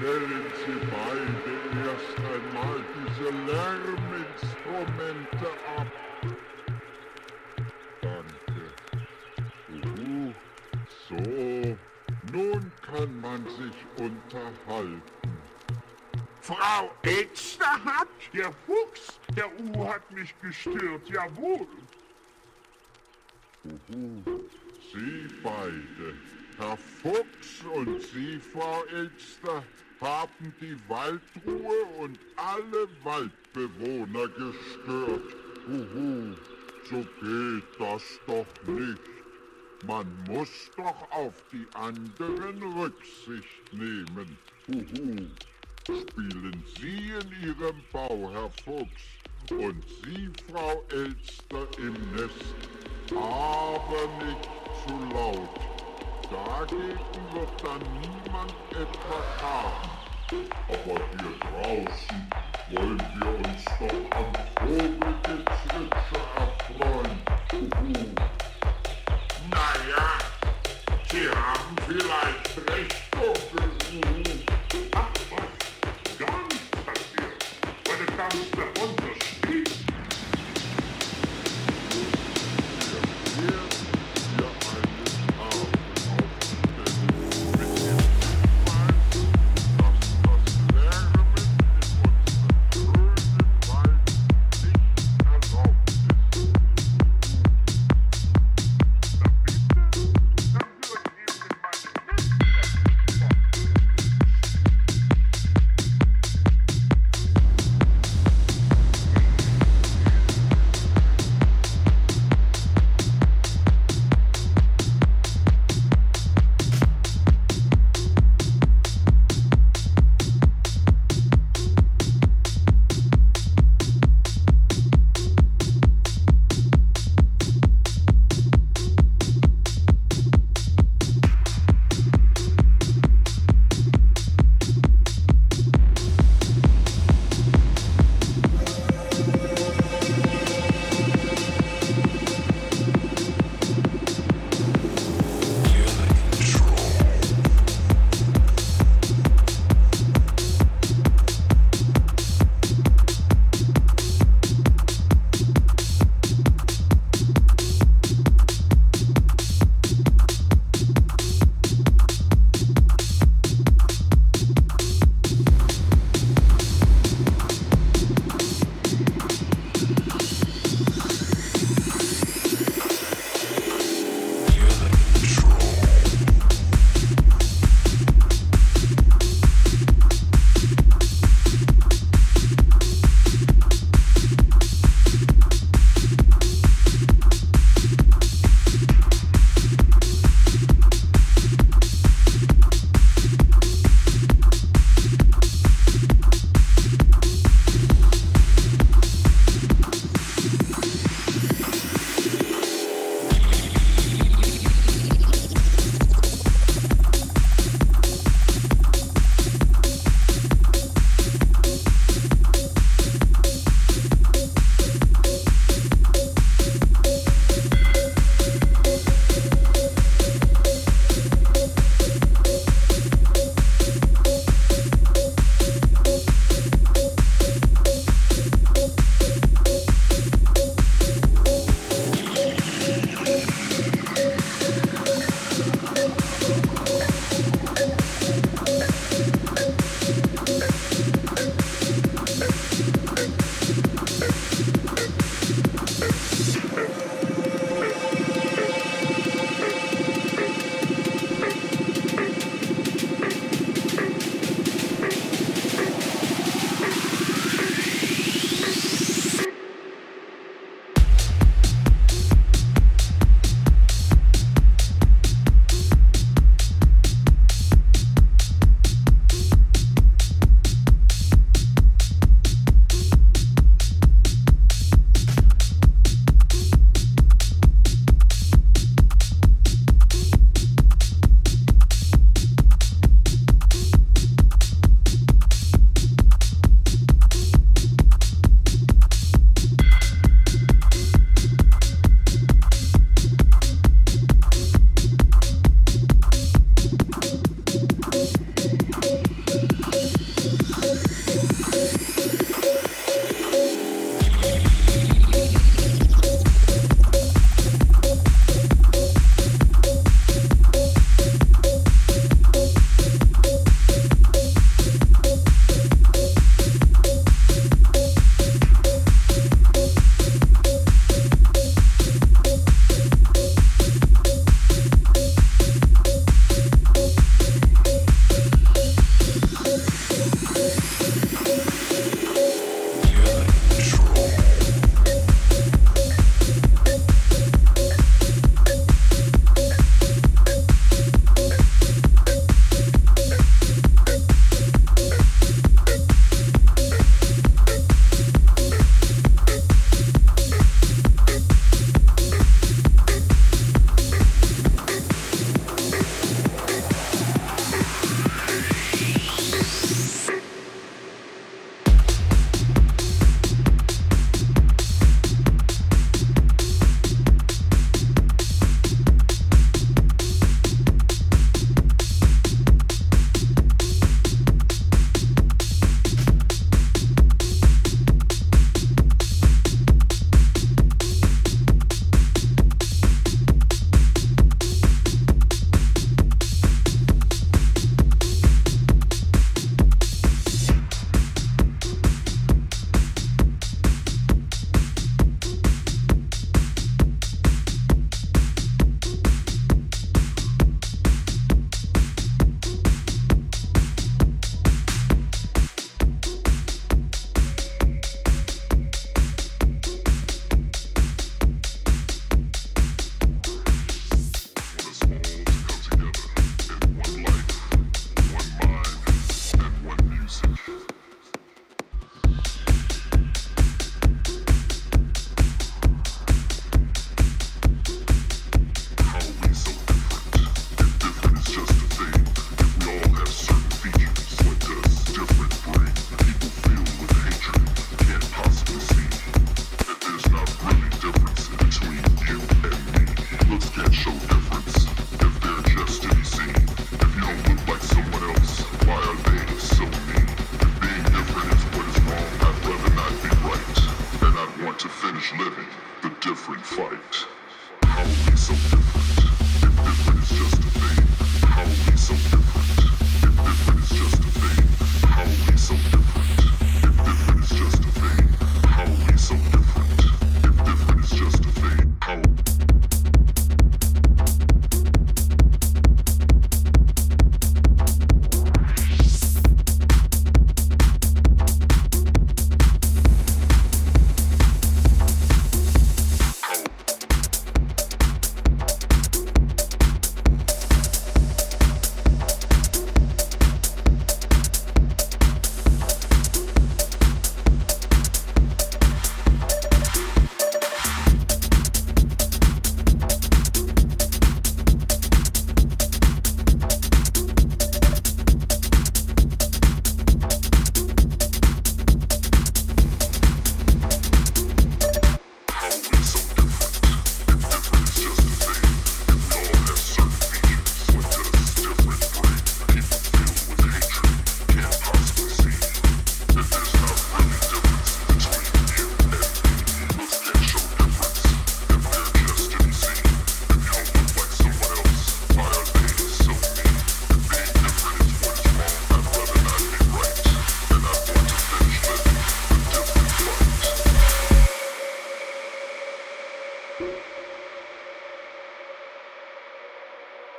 stellen Sie beide erst einmal diese Lärminstrumente ab. Danke. Uhu. So, nun kann man sich unterhalten. Frau Elsterhardt? Der Fuchs? Der U hat mich gestört, jawohl. Uhu. Sie beide, Herr Fuchs und Sie, Frau Elster, haben die Waldruhe und alle Waldbewohner gestört. Uhu, so geht das doch nicht. Man muss doch auf die anderen Rücksicht nehmen. Uhu. Spielen Sie in Ihrem Bau, Herr Fuchs, und Sie, Frau Elster, im Nest, aber nicht zu laut. Dagegen wird dann niemand etwas haben. Aber hier draußen wollen wir uns doch am Vogelgezwitscher erfreuen. Uhu. Naja, Sie haben vielleicht recht, Onkel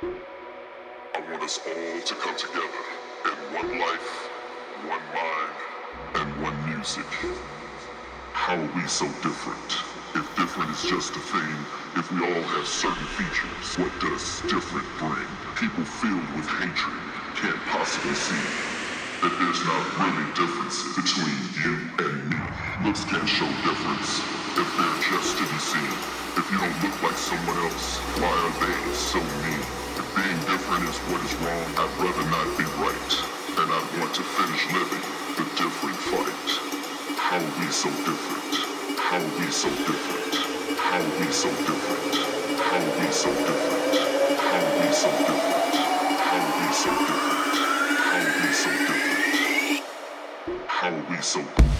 I want us all to come together in one life, one mind, and one music. How are we so different? If different is just a thing, if we all have certain features, what does different bring? People filled with hatred can't possibly see that there's not really differences between you and me. Looks can't show difference if they're just to be seen. If you don't look like someone else, why are they so mean? Being different is what is wrong, I'd rather not be right. And I want to finish living the different fight. How are we so different? How are we so different? How are we so different? How are we so different? How are we so different? How are we so different? How are we so different? How are we so